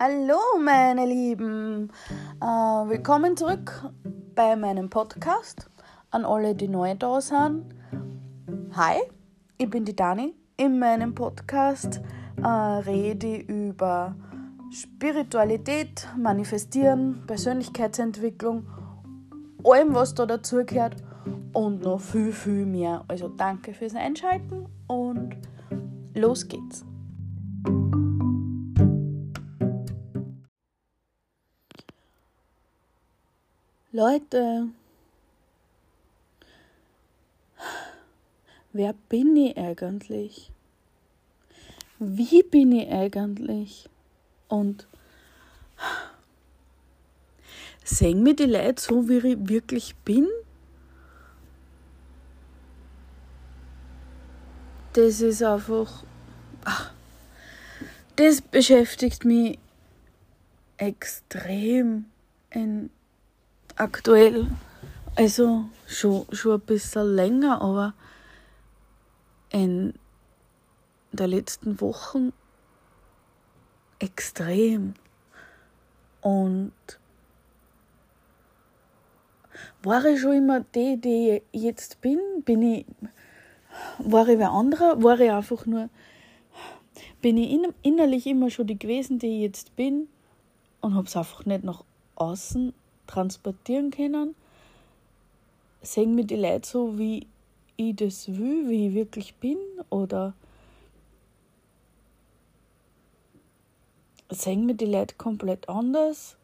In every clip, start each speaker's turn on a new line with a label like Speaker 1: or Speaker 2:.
Speaker 1: Hallo meine Lieben, äh, willkommen zurück bei meinem Podcast an alle, die neu da sind. Hi, ich bin die Dani. In meinem Podcast äh, rede ich über Spiritualität, Manifestieren, Persönlichkeitsentwicklung, allem was da dazugehört und noch viel, viel mehr. Also danke fürs Einschalten und los geht's. Leute, wer bin ich eigentlich? Wie bin ich eigentlich? Und sehen mir die Leute so, wie ich wirklich bin? Das ist einfach. Ach, das beschäftigt mich extrem in aktuell. Also schon, schon ein bisschen länger, aber in der letzten Wochen extrem. Und war ich schon immer die, die ich jetzt bin? Bin ich, war ich wer anderer? War ich einfach nur, bin ich innerlich immer schon die gewesen, die ich jetzt bin und habe es einfach nicht nach außen transportieren können. Sehen mir die Leute so, wie ich das will, wie ich wirklich bin? Oder sehen mir die Leute komplett anders?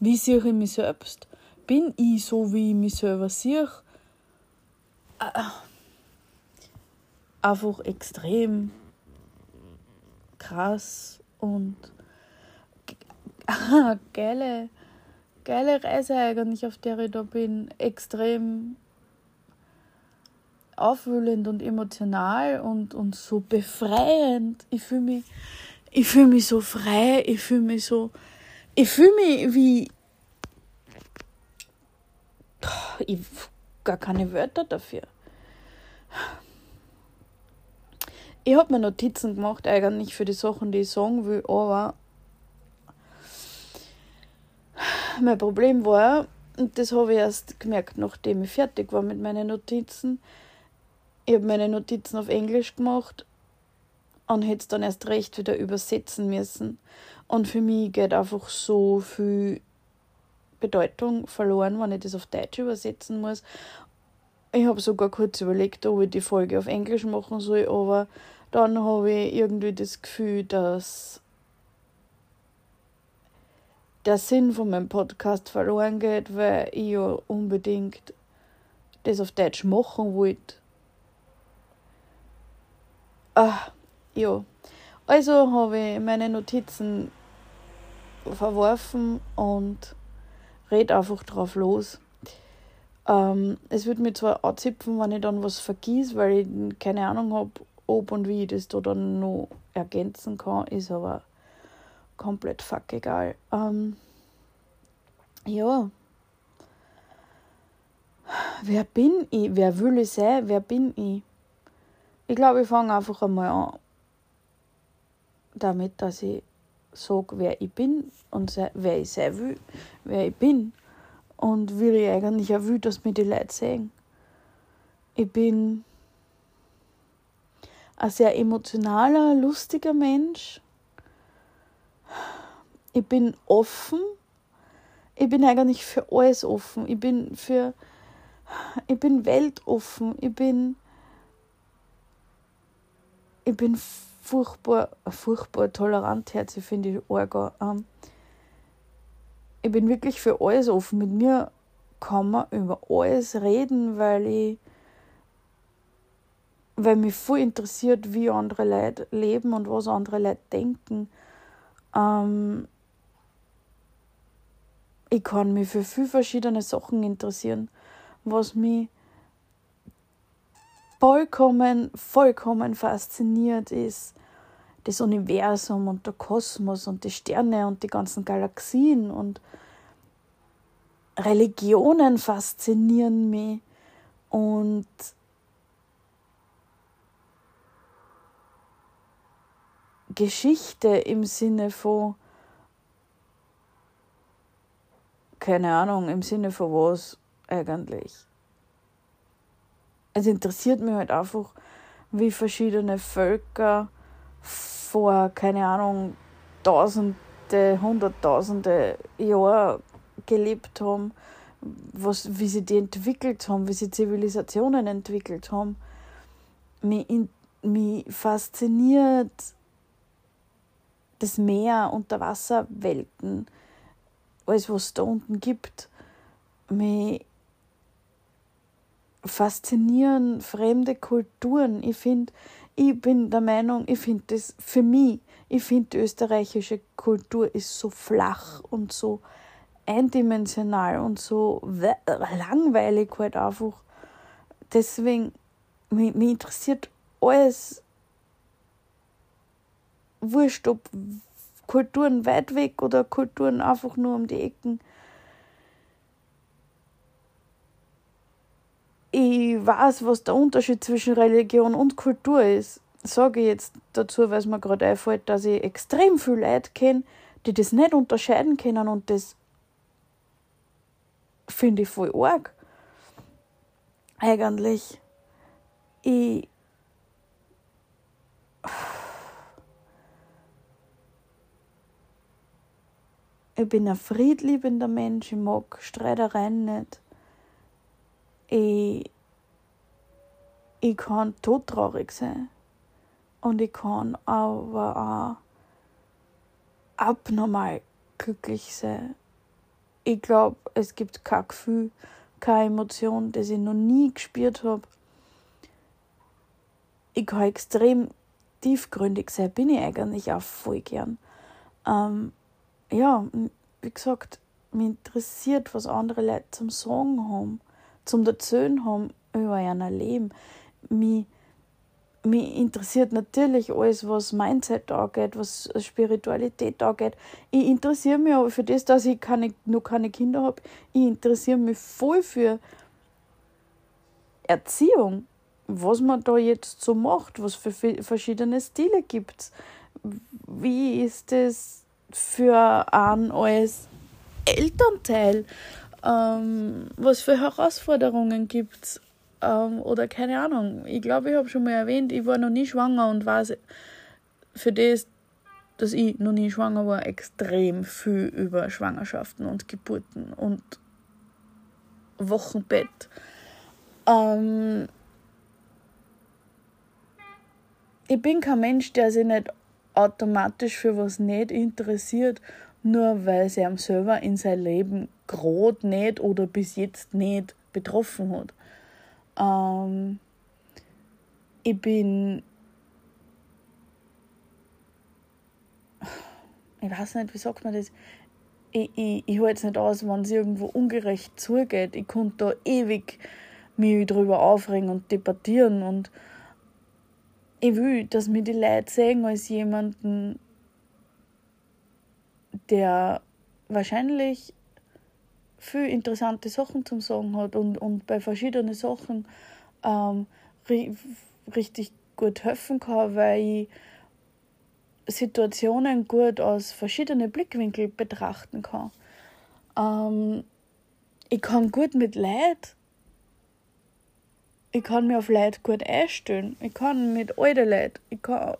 Speaker 1: Wie sehe ich mich selbst? Bin ich so, wie ich mich selber sehe? Äh, einfach extrem krass und geile geile Reise eigentlich, auf der ich da bin. Extrem aufwühlend und emotional und, und so befreiend. Ich fühle mich, ich fühle mich so frei, ich fühle mich so, ich fühle mich wie, ich gar keine Wörter dafür. Ich habe mir Notizen gemacht eigentlich für die Sachen, die ich sagen will, aber mein Problem war, und das habe ich erst gemerkt, nachdem ich fertig war mit meinen Notizen, ich habe meine Notizen auf Englisch gemacht und hätte es dann erst recht wieder übersetzen müssen. Und für mich geht einfach so viel Bedeutung verloren, wenn ich das auf Deutsch übersetzen muss. Ich habe sogar kurz überlegt, ob ich die Folge auf Englisch machen soll, aber dann habe ich irgendwie das Gefühl, dass der Sinn von meinem Podcast verloren geht, weil ich ja unbedingt das auf Deutsch machen wollte. Ah, ja. Also habe ich meine Notizen verworfen und red einfach drauf los. Ähm, es würde mir zwar anzipfen, wenn ich dann was vergieße, weil ich keine Ahnung habe, ob und wie ich das da dann noch ergänzen kann, ist aber komplett fuck egal. Ähm, ja. Wer bin ich? Wer will ich sein? Wer bin ich? Ich glaube, ich fange einfach einmal an damit, dass ich sage, wer ich bin und wer ich sein will, wer ich bin und wie ich eigentlich auch will, dass mir die Leute sehen. Ich bin ein sehr emotionaler, lustiger Mensch ich bin offen. Ich bin eigentlich für alles offen. Ich bin für, ich bin weltoffen. Ich bin, ich bin furchtbar, furchtbar tolerant, herzlich finde ich arg. Ähm, ich bin wirklich für alles offen. Mit mir kann man über alles reden, weil ich, weil mich voll interessiert, wie andere Leute leben und was andere Leute denken. Ähm, ich kann mich für viele verschiedene Sachen interessieren, was mich vollkommen, vollkommen fasziniert ist. Das Universum und der Kosmos und die Sterne und die ganzen Galaxien und Religionen faszinieren mich und Geschichte im Sinne von keine Ahnung, im Sinne von was eigentlich. Es interessiert mich halt einfach, wie verschiedene Völker vor, keine Ahnung, Tausende, Hunderttausende Jahre gelebt haben, was, wie sie die entwickelt haben, wie sie Zivilisationen entwickelt haben. Mich, mich fasziniert das Meer, Unterwasserwelten, alles, was es da unten gibt. Mich faszinieren fremde Kulturen. Ich finde, ich bin der Meinung, ich finde das für mich, ich finde die österreichische Kultur ist so flach und so eindimensional und so langweilig halt einfach. Deswegen, mich, mich interessiert alles, wurscht, ob Kulturen weit weg oder Kulturen einfach nur um die Ecken. Ich weiß, was der Unterschied zwischen Religion und Kultur ist. Sage ich jetzt dazu, weil es mir gerade einfällt, dass ich extrem viele Leute kenne, die das nicht unterscheiden können und das finde ich voll arg. Eigentlich. Ich. Ich bin ein friedliebender Mensch, ich mag Streitereien nicht. Ich, ich kann todtraurig sein. Und ich kann aber auch abnormal glücklich sein ich glaube, es gibt kein Gefühl, keine Emotion, das ich noch nie gespürt habe. Ich kann extrem tiefgründig sein, bin ich eigentlich auch voll gern. Ähm, ja, wie gesagt, mich interessiert, was andere Leute zum Sagen haben, zum Erzählen haben über ihr Leben. Mich mich interessiert natürlich alles, was Mindset angeht, was Spiritualität angeht. Ich interessiere mich aber für das, dass ich keine, noch keine Kinder habe. Ich interessiere mich voll für Erziehung, was man da jetzt so macht, was für verschiedene Stile gibt. Wie ist es für einen als Elternteil? Ähm, was für Herausforderungen gibt es? ähm, oder keine Ahnung. Ich glaube, ich habe schon mal erwähnt, ich war noch nie schwanger und weiß für das, dass ich noch nie schwanger war, extrem viel über Schwangerschaften und Geburten und Wochenbett. Ähm, ich bin kein Mensch, der sich nicht automatisch für was nicht interessiert, nur weil es ihm selber in sein Leben gerade nicht oder bis jetzt nicht betroffen hat. Ähm, ich bin. Ich weiß nicht, wie sagt man das? Ich, ich, ich halte es nicht aus, wenn es irgendwo ungerecht zugeht. Ich konnte da ewig mich drüber aufregen und debattieren und ich will, dass mir die Leute sehen als jemanden, der wahrscheinlich viel interessante Sachen zum Sagen hat und, und bei verschiedenen Sachen ähm, ri richtig gut helfen kann, weil ich Situationen gut aus verschiedenen Blickwinkeln betrachten kann. Ähm, ich kann gut mit Leid. Ich kann mir auf Leid gut einstellen. Ich kann mit alten Leid. Ich kann,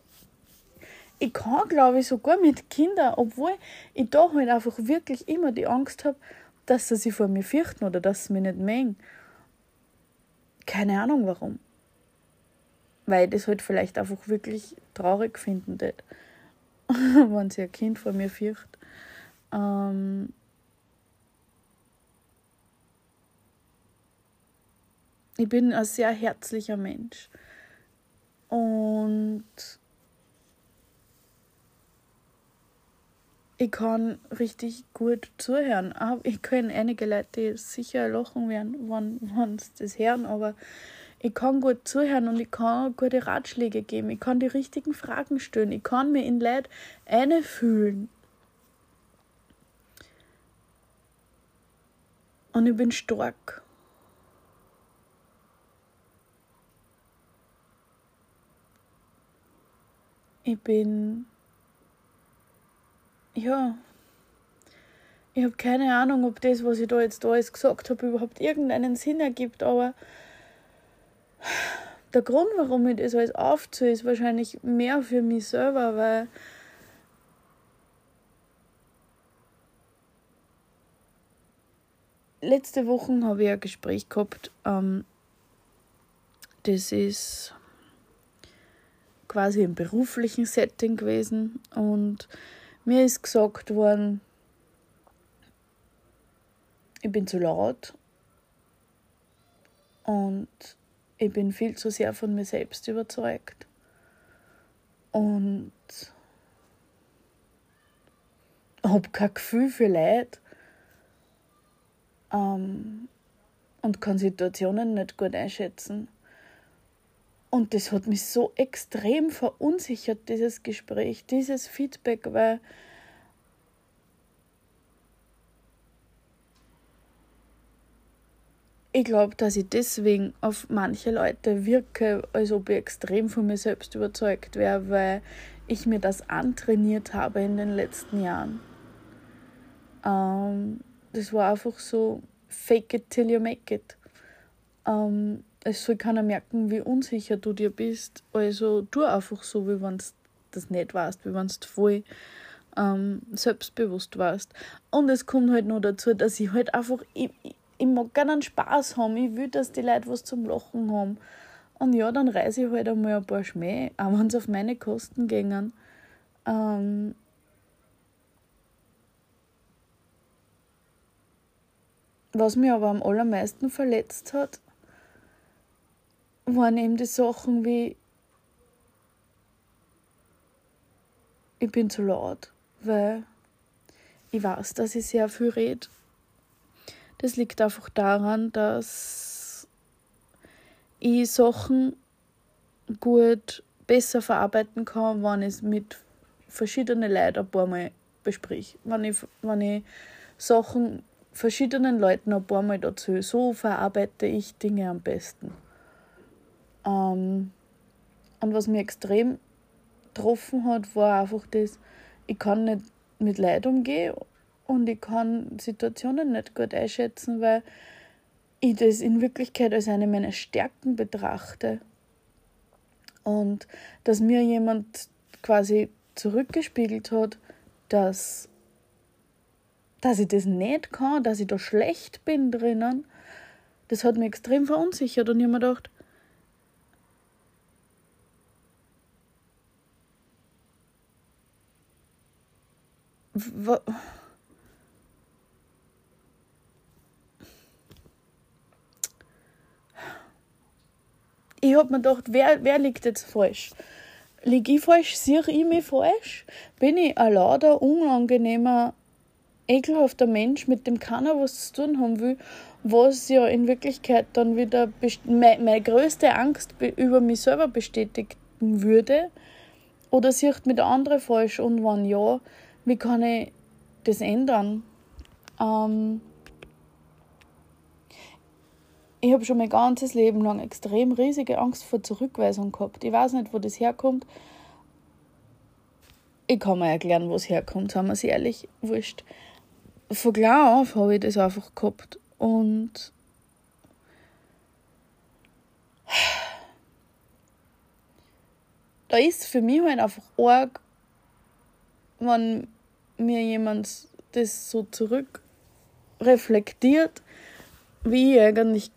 Speaker 1: ich kann glaube ich, sogar mit Kindern, obwohl ich da halt einfach wirklich immer die Angst habe, dass sie sich vor mir fürchten oder dass sie mich nicht mögen. Keine Ahnung warum. Weil ich das halt vielleicht einfach wirklich traurig finden tät, wenn sie ein Kind vor mir fürcht. Ähm ich bin ein sehr herzlicher Mensch. Und ich kann richtig gut zuhören. Ich kenne einige Leute, die sicher lachen werden, wenn sie das hören, aber ich kann gut zuhören und ich kann gute Ratschläge geben. Ich kann die richtigen Fragen stellen. Ich kann mir in Leute einfühlen. Und ich bin stark. Ich bin ja, Ich habe keine Ahnung, ob das, was ich da jetzt alles gesagt habe, überhaupt irgendeinen Sinn ergibt, aber der Grund, warum ich das alles aufziehe, ist wahrscheinlich mehr für mich selber, weil letzte Woche habe ich ein Gespräch gehabt. Ähm, das ist quasi im beruflichen Setting gewesen. Und mir ist gesagt worden, ich bin zu laut. Und ich bin viel zu sehr von mir selbst überzeugt. Und habe kein Gefühl für Leid. Ähm, und kann Situationen nicht gut einschätzen. Und das hat mich so extrem verunsichert, dieses Gespräch, dieses Feedback, weil ich glaube, dass ich deswegen auf manche Leute wirke, als ob ich extrem von mir selbst überzeugt wäre, weil ich mir das antrainiert habe in den letzten Jahren. Ähm, das war einfach so, fake it till you make it. Ähm, es soll keiner merken, wie unsicher du dir bist. Also tu einfach so, wie wenn du das nicht weißt, wie wenn du voll ähm, selbstbewusst warst. Und es kommt halt noch dazu, dass ich halt einfach, ich, ich mag gerne Spaß haben. Ich will, dass die Leute was zum Lachen haben. Und ja, dann reise ich halt einmal ein paar Schmäh, auch wenn sie auf meine Kosten gehen. Ähm, was mich aber am allermeisten verletzt hat, waren eben die Sachen wie ich bin zu laut, weil ich weiß, dass ich sehr viel rede das liegt einfach daran, dass ich Sachen gut besser verarbeiten kann, wenn ich es mit verschiedenen Leuten ein paar Mal besprich. Wenn ich, wenn ich Sachen verschiedenen Leuten ein paar Mal dazu, so verarbeite ich Dinge am besten. Ähm, und was mir extrem getroffen hat, war einfach das, ich kann nicht mit Leid umgehen und ich kann Situationen nicht gut einschätzen, weil ich das in Wirklichkeit als eine meiner Stärken betrachte. Und dass mir jemand quasi zurückgespiegelt hat, dass, dass ich das nicht kann, dass ich da schlecht bin drinnen, das hat mich extrem verunsichert und ich habe mir gedacht, ich habe mir gedacht, wer, wer liegt jetzt falsch? Liege ich falsch? Sehe ich mich falsch? Bin ich ein lauter, unangenehmer, ekelhafter Mensch, mit dem keiner was zu tun haben will, was ja in Wirklichkeit dann wieder meine, meine größte Angst über mich selber bestätigen würde? Oder sieht mich der andere falsch? Und wenn ja, wie kann ich das ändern? Ähm, ich habe schon mein ganzes Leben lang extrem riesige Angst vor Zurückweisung gehabt. Ich weiß nicht, wo das herkommt. Ich kann mir erklären, wo es herkommt, sagen wir es ehrlich, wurscht. Von klein auf habe ich das einfach gehabt. Und da ist für mich halt einfach arg, wenn mir jemand das so zurück reflektiert, wie ich eigentlich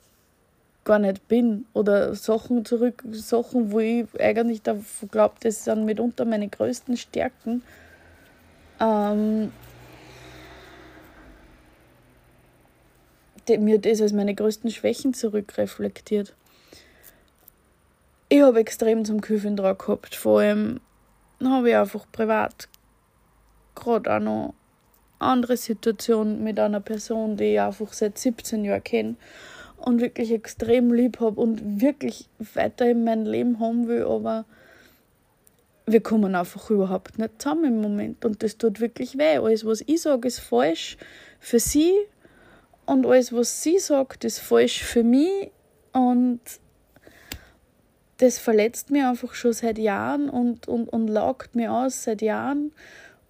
Speaker 1: gar nicht bin oder Sachen zurück, Sachen, wo ich eigentlich glaube, das sind mitunter meine größten Stärken. Ähm, mir das als meine größten Schwächen zurückreflektiert. Ich habe extrem zum Küfen dran gehabt, vor allem habe ich einfach privat gerade auch noch andere Situationen mit einer Person, die ich einfach seit 17 Jahren kenne und wirklich extrem lieb habe und wirklich weiter in mein Leben haben will, aber wir kommen einfach überhaupt nicht zusammen im Moment und das tut wirklich weh. Alles, was ich sage, ist falsch für sie und alles, was sie sagt, ist falsch für mich und das verletzt mich einfach schon seit Jahren und, und, und laugt mir aus seit Jahren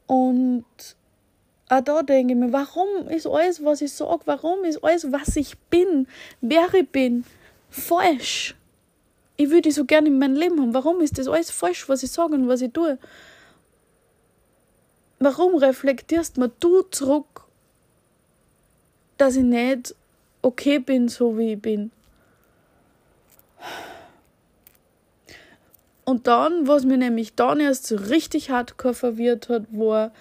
Speaker 1: und auch da denke ich mir, warum ist alles, was ich sage, warum ist alles, was ich bin, wer ich bin, falsch? Ich würde so gerne in meinem Leben haben. Warum ist das alles falsch, was ich sage und was ich tue? Warum reflektierst mir du zurück, dass ich nicht okay bin, so wie ich bin? Und dann, was mir nämlich dann erst so richtig hardcore verwirrt hat, war,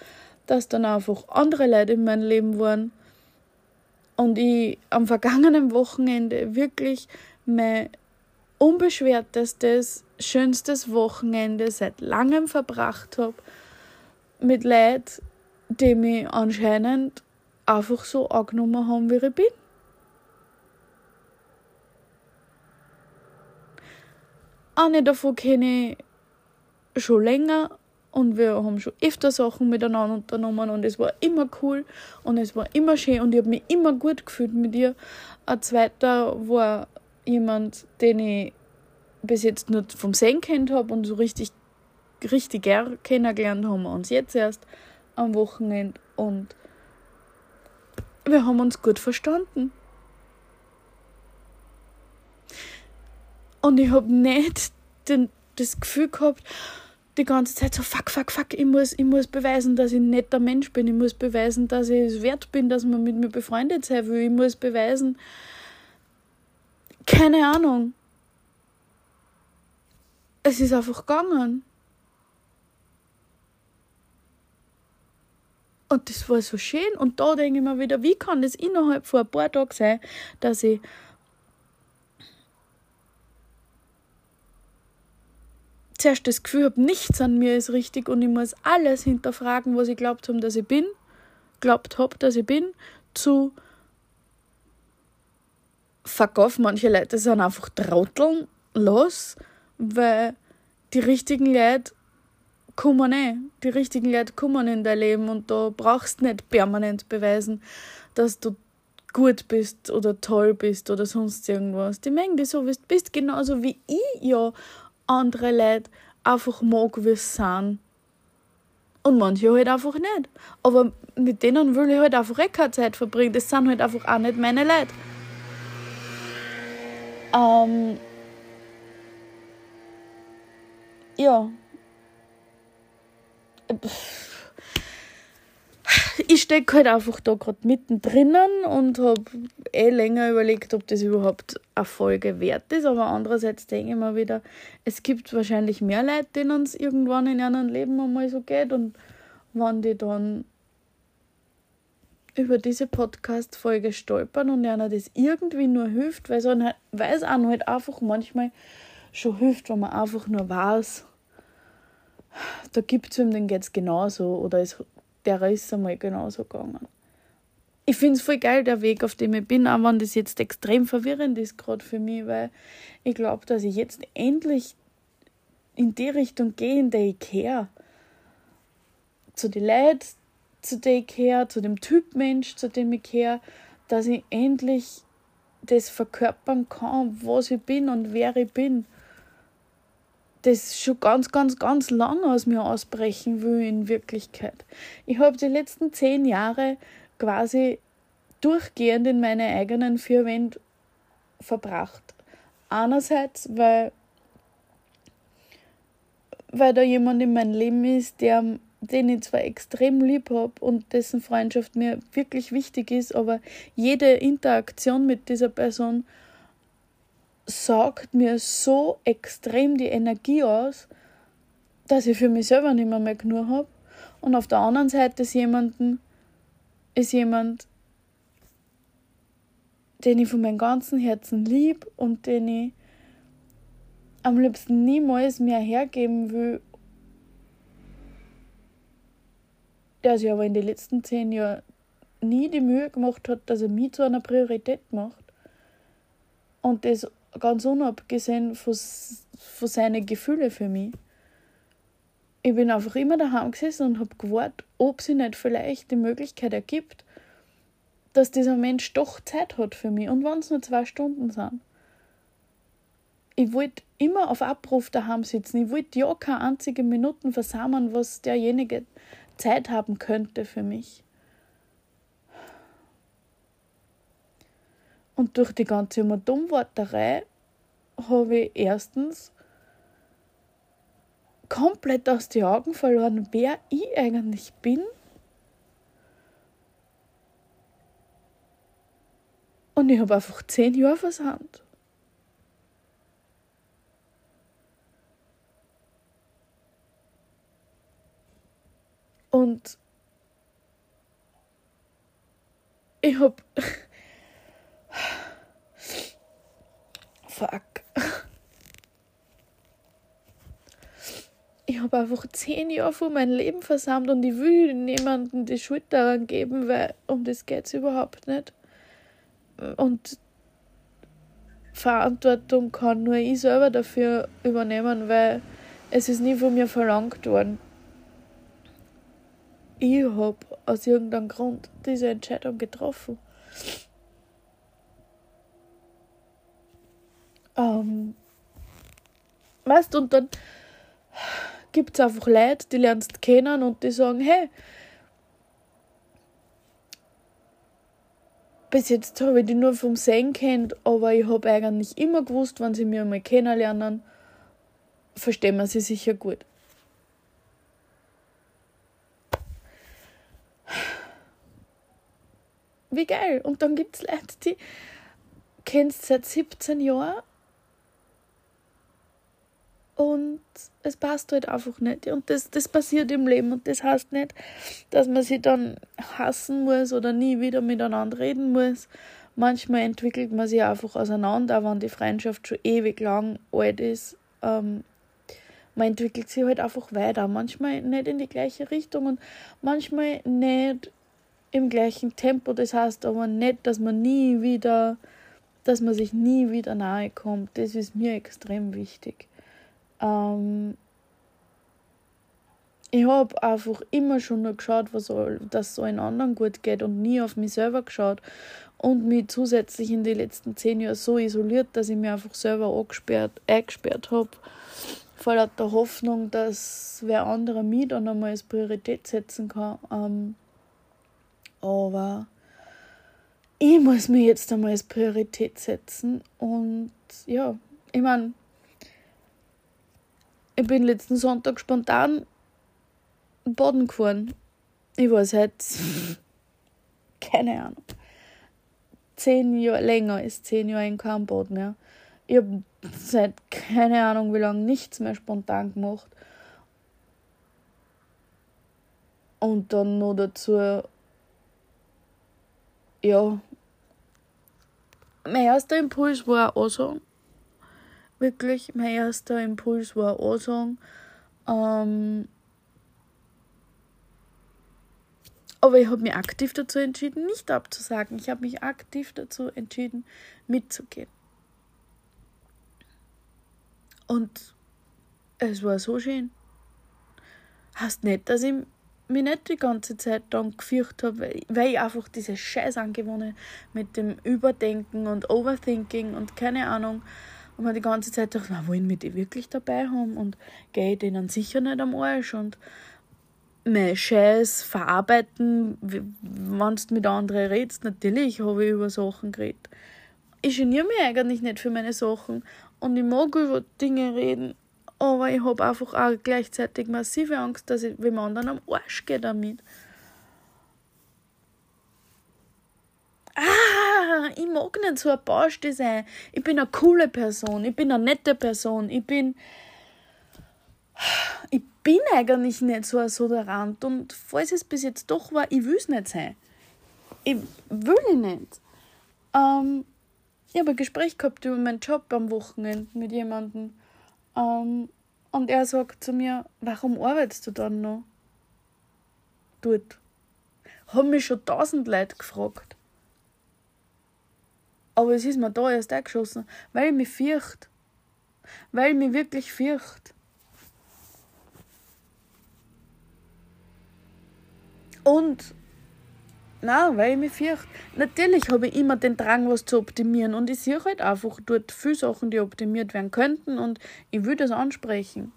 Speaker 1: dass dann einfach andere Leute in meinem Leben waren und ich am vergangenen Wochenende wirklich mein unbeschwertestes, schönstes Wochenende seit langem verbracht habe mit Leuten, die mich anscheinend einfach so angenommen haben, wie ich bin. Eine davon kenne ich schon länger und wir haben schon öfter Sachen miteinander unternommen und es war immer cool und es war immer schön und ich habe mich immer gut gefühlt mit ihr. Ein zweiter war jemand, den ich bis jetzt nur vom Sehen kennt habe und so richtig, richtig gern kennengelernt haben wir uns jetzt erst am Wochenende und wir haben uns gut verstanden. Und ich habe nicht den, das Gefühl gehabt, die ganze Zeit so, fuck, fuck, fuck, ich muss, ich muss beweisen, dass ich ein netter Mensch bin. Ich muss beweisen, dass ich es wert bin, dass man mit mir befreundet sein will. Ich muss beweisen, keine Ahnung. Es ist einfach gegangen. Und das war so schön. Und da denke ich mir wieder, wie kann das innerhalb von ein paar Tagen sein, dass ich zuerst das Gefühl habe, nichts an mir ist richtig und ich muss alles hinterfragen, was ich glaubt habe, dass ich bin, glaubt habe, dass ich bin, zu fuck off, manche Leute sind einfach trotteln los, weil die richtigen Leute kommen eh. Die richtigen Leute kommen in dein Leben und da brauchst du nicht permanent beweisen, dass du gut bist oder toll bist oder sonst irgendwas. Die mengen dich so, wie bist, genauso wie ich ja andere Leute einfach mag, wie sie sind. Und manche halt einfach nicht. Aber mit denen will ich halt einfach eh keine Zeit verbringen. Das sind halt einfach auch nicht meine Leute. Ähm, ja. Ich stecke halt einfach da gerade mittendrin und habe eh länger überlegt, ob das überhaupt eine Folge wert ist. Aber andererseits denke ich mir wieder, es gibt wahrscheinlich mehr Leute, denen es irgendwann in ihrem Leben einmal so geht. Und wenn die dann über diese Podcast-Folge stolpern und einer das irgendwie nur hilft, weil, so halt, es auch halt einfach manchmal schon hilft, wenn man einfach nur weiß, da gibt es ihm, den geht es genauso oder ist, der ist einmal genauso gegangen. Ich finde es voll geil, der Weg, auf dem ich bin, auch wenn das jetzt extrem verwirrend ist, gerade für mich, weil ich glaube, dass ich jetzt endlich in die Richtung gehe, in der ich kehre. Zu den Leuten, zu dem ich gehöre, zu dem Typ Mensch, zu dem ich gehöre, dass ich endlich das verkörpern kann, was ich bin und wer ich bin. Das schon ganz, ganz, ganz lange aus mir ausbrechen will in Wirklichkeit. Ich habe die letzten zehn Jahre quasi durchgehend in meine eigenen vier Wände verbracht. Einerseits, weil, weil da jemand in meinem Leben ist, der den ich zwar extrem lieb habe und dessen Freundschaft mir wirklich wichtig ist, aber jede Interaktion mit dieser Person saugt mir so extrem die Energie aus, dass ich für mich selber nicht mehr, mehr genug habe. Und auf der anderen Seite ist jemanden, ist jemand, den ich von meinem ganzen Herzen lieb und den ich am liebsten niemals mehr hergeben will der sich aber in den letzten zehn Jahren nie die Mühe gemacht hat, dass er mich zu einer Priorität macht. Und das ganz unabgesehen von, von seinen Gefühlen für mich. Ich bin einfach immer daheim gesessen und habe gewartet, ob sie nicht vielleicht die Möglichkeit ergibt, dass dieser Mensch doch Zeit hat für mich. Und wenn es nur zwei Stunden sind. Ich wollte immer auf Abruf daheim sitzen. Ich wollte ja keine einzige Minuten versammeln, was derjenige Zeit haben könnte für mich. Und durch die ganze Dummworterei habe ich erstens komplett aus den Augen verloren, wer ich eigentlich bin. Und ich habe einfach zehn Jahre versandt. Und ich habe Fuck. Ich habe einfach zehn Jahre von meinem Leben versammelt und ich will niemandem die Schuld daran geben, weil um das geht es überhaupt nicht. Und Verantwortung kann nur ich selber dafür übernehmen, weil es ist nie von mir verlangt worden. Ich habe aus irgendeinem Grund diese Entscheidung getroffen. Ähm, weißt und dann gibt es einfach Leute, die lernst kennen und die sagen, hey, bis jetzt habe ich die nur vom Sehen kennt, aber ich habe eigentlich immer gewusst, wenn sie mich einmal kennenlernen, verstehen wir sie sicher gut. Wie geil. Und dann gibt es Leute, die kennst seit 17 Jahren und es passt halt einfach nicht. Und das, das passiert im Leben und das heißt nicht, dass man sich dann hassen muss oder nie wieder miteinander reden muss. Manchmal entwickelt man sich einfach auseinander, wenn die Freundschaft schon ewig lang alt ist. Ähm, man entwickelt sich halt einfach weiter. Manchmal nicht in die gleiche Richtung und manchmal nicht im gleichen Tempo. Das heißt aber nicht, dass man nie wieder, dass man sich nie wieder nahe kommt. Das ist mir extrem wichtig. Ähm, ich habe einfach immer schon nur geschaut, was soll, dass es allen anderen gut geht und nie auf mich selber geschaut und mich zusätzlich in den letzten zehn Jahren so isoliert, dass ich mich einfach selber eingesperrt habe. Voller der Hoffnung, dass wer andere mich dann einmal als Priorität setzen kann. Ähm, aber ich muss mir jetzt einmal als Priorität setzen und ja, ich meine, ich bin letzten Sonntag spontan Boden gefahren. Ich war seit, keine Ahnung, zehn Jahre, länger als zehn Jahre in keinem Bad mehr. Ich habe seit keine Ahnung wie lange nichts mehr spontan gemacht. Und dann noch dazu, ja, mein erster Impuls war auch so, wirklich mein erster Impuls war sagen. Ähm, aber ich habe mich aktiv dazu entschieden, nicht abzusagen. Ich habe mich aktiv dazu entschieden, mitzugehen. Und es war so schön. Heißt nicht, dass ich mich nicht die ganze Zeit dann gefürchtet habe, weil ich einfach diese Scheiß Angewohnheit mit dem Überdenken und Overthinking und keine Ahnung und man die ganze Zeit dachte, na, wollen wir die wirklich dabei haben? Und gehe denen sicher nicht am Arsch. Und mein Scheiß verarbeiten, wenn du mit anderen redest, natürlich habe ich über Sachen geredet. Ich geniere mich eigentlich nicht für meine Sachen und ich mag über Dinge reden, aber ich habe einfach auch gleichzeitig massive Angst, dass ich wem anderen am Arsch gehe damit. Ah, ich mag nicht so ein Bauste sein. Ich bin eine coole Person, ich bin eine nette Person, ich bin. Ich bin eigentlich nicht so ein Soderant und falls es bis jetzt doch war, ich will es nicht sein. Ich will ich nicht. Ähm, ich habe ein Gespräch gehabt über meinen Job am Wochenende mit jemandem ähm, und er sagt zu mir, warum arbeitest du dann noch? Dort. Haben mich schon tausend Leute gefragt. Aber es ist mir da erst eingeschossen, weil ich mich fürcht. Weil ich mich wirklich fürcht. Und na, weil ich mich fürcht. Natürlich habe ich immer den Drang, was zu optimieren. Und ich sehe halt einfach dort viele Sachen, die optimiert werden könnten. Und ich will das ansprechen.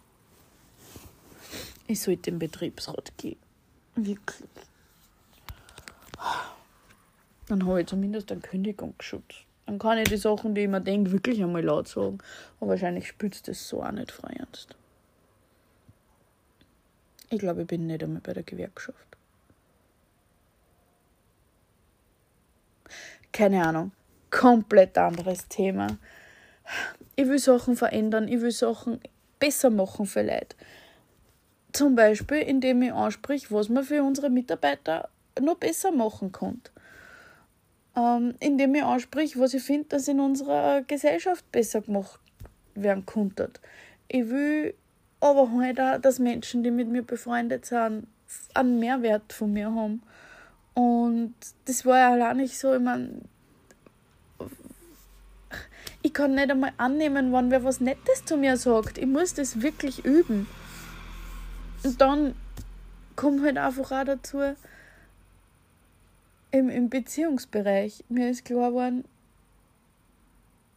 Speaker 1: Ich sollte den Betriebsrat gehen. Wirklich. Dann habe ich zumindest einen Kündigungsschutz. Dann kann ich die Sachen, die ich mir denke, wirklich einmal laut sagen. Und wahrscheinlich spürt das so auch nicht frei ernst. Ich glaube, ich bin nicht einmal bei der Gewerkschaft. Keine Ahnung. Komplett anderes Thema. Ich will Sachen verändern, ich will Sachen besser machen für Leute. Zum Beispiel, indem ich anspreche, was man für unsere Mitarbeiter noch besser machen kann. Ähm, indem ich anspreche, was ich finde, dass in unserer Gesellschaft besser gemacht werden könnte. Ich will aber halt auch, dass Menschen, die mit mir befreundet sind, einen Mehrwert von mir haben. Und das war ja allein nicht so, ich meine, ich kann nicht einmal annehmen, wenn wer was Nettes zu mir sagt. Ich muss das wirklich üben. Und dann kommt halt einfach auch dazu, im, im Beziehungsbereich, mir ist klar geworden,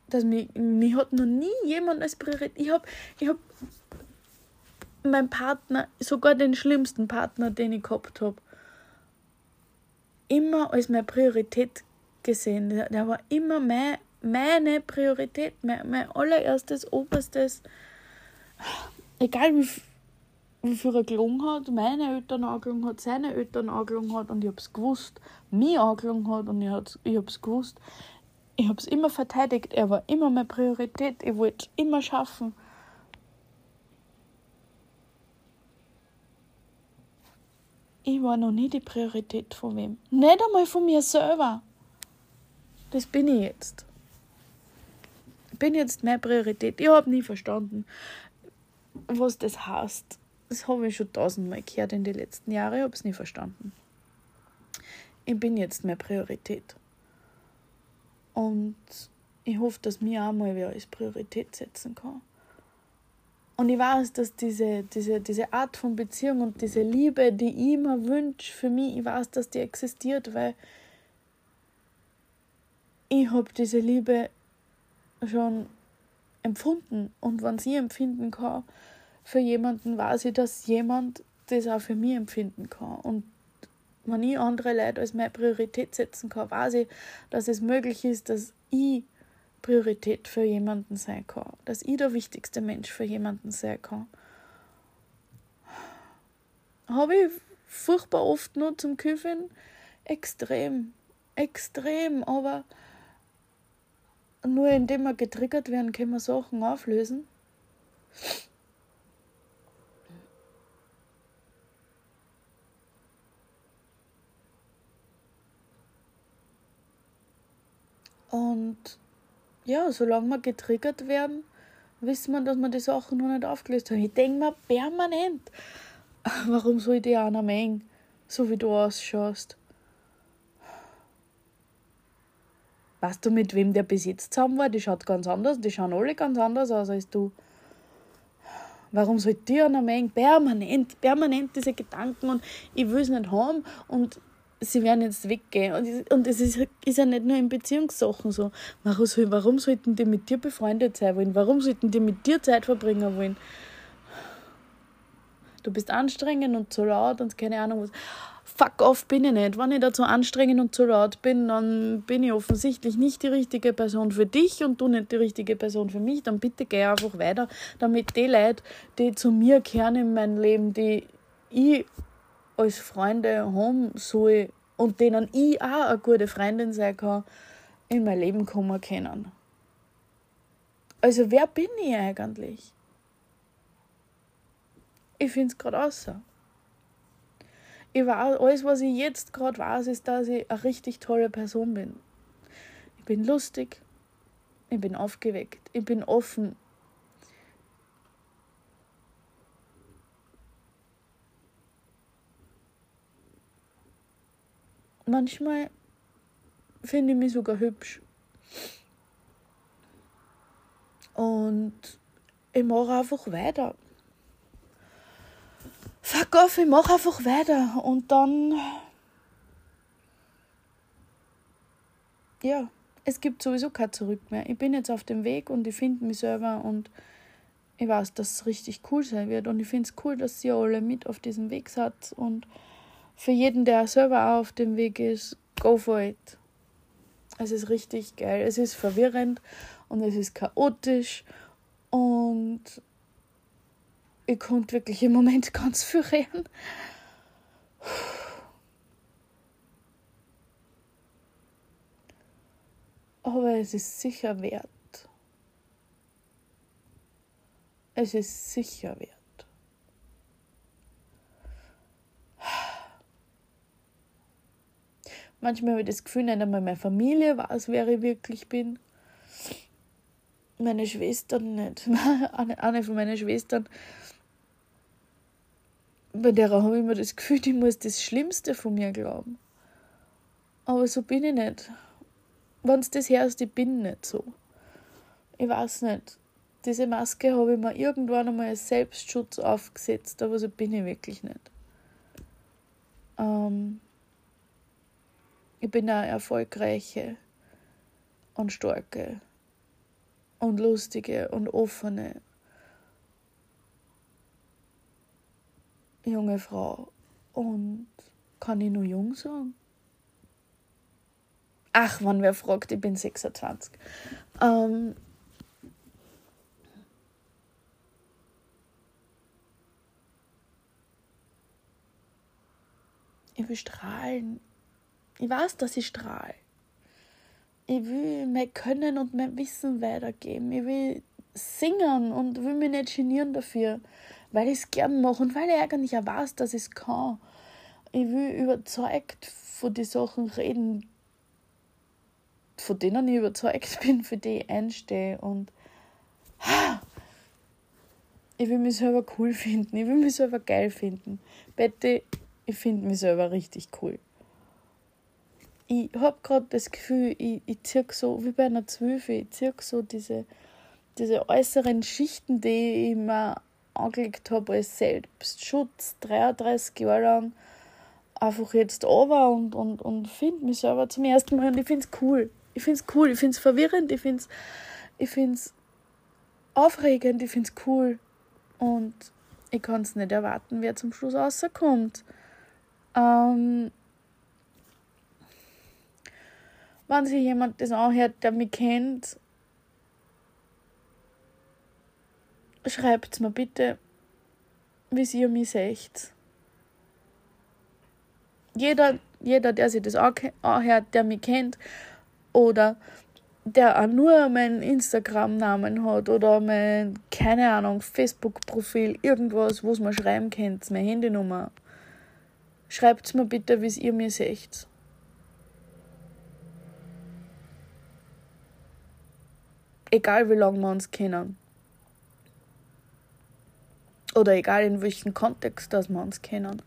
Speaker 1: dass mich, mich hat noch nie jemand als Priorität. Ich habe ich hab meinen Partner, sogar den schlimmsten Partner, den ich gehabt habe, immer als meine Priorität gesehen. Der, der war immer mein, meine Priorität, mein, mein allererstes, oberstes. Egal wie, wie viel er gelungen hat, meine Eltern angelungen hat, seine Eltern angelungen hat und ich habe es gewusst, mich angelungen hat und ich, ich habe es gewusst. Ich habe es immer verteidigt, er war immer meine Priorität, ich wollte es immer schaffen. Ich war noch nie die Priorität von wem. Nicht einmal von mir selber. Das bin ich jetzt. Ich bin jetzt meine Priorität. Ich habe nie verstanden, was das heißt. Das habe ich schon tausendmal gehört in den letzten Jahren. Ich habe es nie verstanden. Ich bin jetzt meine Priorität. Und ich hoffe, dass mir auch mal wer als Priorität setzen kann. Und ich weiß, dass diese, diese, diese Art von Beziehung und diese Liebe, die ich mir wünsche für mich, ich weiß, dass die existiert, weil ich habe diese Liebe schon empfunden. Und wenn sie empfinden kann für jemanden, weiß ich, dass jemand das auch für mich empfinden kann. Und wenn ich andere Leute als meine Priorität setzen kann, weiß ich, dass es möglich ist, dass ich Priorität für jemanden sein kann, dass ich der wichtigste Mensch für jemanden sein kann. Habe ich furchtbar oft nur zum Küffen extrem, extrem, aber nur indem wir getriggert werden, können wir Sachen auflösen. Und ja, solange wir getriggert werden, wissen wir, dass wir die Sachen noch nicht aufgelöst haben. Ich denke mir permanent, warum soll ich die einer mengen, so wie du ausschaust? Weißt du, mit wem der bis jetzt zusammen war? Die schaut ganz anders, die schauen alle ganz anders aus als du. Warum soll ich dir einer mengen? Permanent, permanent diese Gedanken und ich will es nicht haben und sie werden jetzt weggehen. Und, und es ist, ist ja nicht nur in Beziehungssachen so. Warum, soll, warum sollten die mit dir befreundet sein wollen? Warum sollten die mit dir Zeit verbringen wollen? Du bist anstrengend und zu laut und keine Ahnung was. Fuck off bin ich nicht. Wenn ich da zu anstrengend und zu laut bin, dann bin ich offensichtlich nicht die richtige Person für dich und du nicht die richtige Person für mich. Dann bitte geh einfach weiter, damit die Leute, die zu mir kehren in mein Leben, die ich als Freunde haben soll und denen ich auch eine gute Freundin sein kann, in mein Leben kommen können. Also wer bin ich eigentlich? Ich finde es gerade außer. Ich weiß, alles, was ich jetzt gerade weiß, ist, dass ich eine richtig tolle Person bin. Ich bin lustig, ich bin aufgeweckt, ich bin offen, Manchmal finde ich mich sogar hübsch. Und ich mache einfach weiter. Fuck off, ich mache einfach weiter. Und dann. Ja, es gibt sowieso kein Zurück mehr. Ich bin jetzt auf dem Weg und ich finde mich selber und ich weiß, dass es richtig cool sein wird. Und ich finde es cool, dass ihr alle mit auf diesem Weg seid. Und für jeden, der selber auf dem Weg ist, go for it. Es ist richtig geil. Es ist verwirrend und es ist chaotisch und ich konnte wirklich im Moment ganz viel reden. Aber es ist sicher wert. Es ist sicher wert. Manchmal habe ich das Gefühl, nicht einmal meine Familie weiß, wer ich wirklich bin. Meine Schwestern nicht. Eine von meinen Schwestern, bei der habe ich immer das Gefühl, die muss das Schlimmste von mir glauben. Aber so bin ich nicht. Wenn es das hörst, ich bin nicht so. Ich weiß nicht. Diese Maske habe ich mir irgendwann einmal als Selbstschutz aufgesetzt, aber so bin ich wirklich nicht. Ähm, ich bin eine erfolgreiche und starke und lustige und offene junge Frau. Und kann ich nur jung sagen? Ach, wann wer fragt, ich bin 26. Ähm, ich will strahlen. Ich weiß, dass ich strahle. Ich will mein Können und mein Wissen weitergeben. Ich will singen und will mich nicht genieren dafür, weil ich es gern mache und weil ich eigentlich auch weiß, dass ich es kann. Ich will überzeugt von den Sachen reden, von denen ich überzeugt bin, für die ich einstehe. Und ich will mich selber cool finden. Ich will mich selber geil finden. Betty, ich finde mich selber richtig cool. Ich habe gerade das Gefühl, ich, ich ziehe so, wie bei einer Zwölfe, ich ziehe so diese, diese äußeren Schichten, die ich mir angelegt habe als Selbstschutz, 33 Jahre lang, einfach jetzt over und, und, und finde mich selber zum ersten Mal und ich finde es cool. Ich finde es cool, ich finde es verwirrend, ich finde es ich find's aufregend, ich finde es cool. Und ich kann es nicht erwarten, wer zum Schluss rauskommt. Ähm, wenn sich jemand das anhört, der mich kennt, schreibt mir bitte, wie ihr mich seht. Jeder, jeder, der sich das anhört, der mich kennt, oder der auch nur meinen Instagram-Namen hat oder mein, keine Ahnung, Facebook-Profil, irgendwas, wo es mir schreiben könnt, meine Handynummer. Schreibt mir bitte, wie ihr mir seht. Egal wie lange wir uns kennen. Oder egal in welchem Kontext dass wir uns kennen.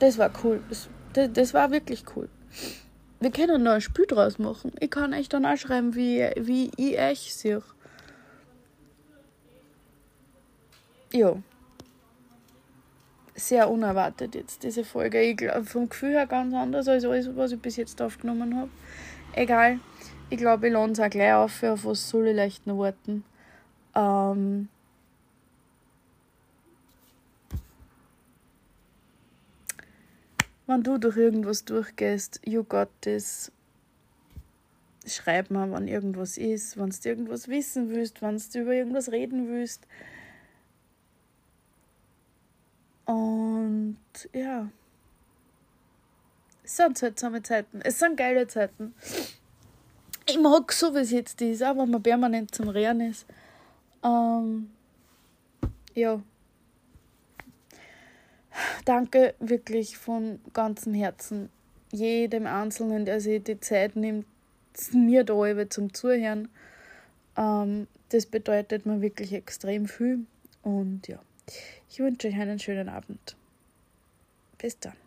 Speaker 1: Das war cool. Das das, das war wirklich cool. Wir können noch ein Spiel draus machen. Ich kann euch dann auch schreiben, wie, wie ich euch sehe. Ja. Sehr unerwartet jetzt diese Folge. Ich glaube, vom Gefühl her ganz anders als alles, was ich bis jetzt aufgenommen habe. Egal. Ich glaube, ich lade es auch gleich auf, auf was soll ich leicht noch warten. Ähm, wenn du durch irgendwas durchgehst, you got this. Schreib mal, wenn irgendwas ist, wenn du irgendwas wissen willst, wenn du über irgendwas reden willst. Und ja. Es sind seltsame Zeiten. Es sind geile Zeiten. Ich mag so, wie es jetzt ist, auch wenn man permanent zum Rehren ist. Ähm, ja danke wirklich von ganzem Herzen jedem Einzelnen, der sich die Zeit nimmt, mir da zum Zuhören. Ähm, das bedeutet mir wirklich extrem viel. Und ja, ich wünsche euch einen schönen Abend. Bis dann.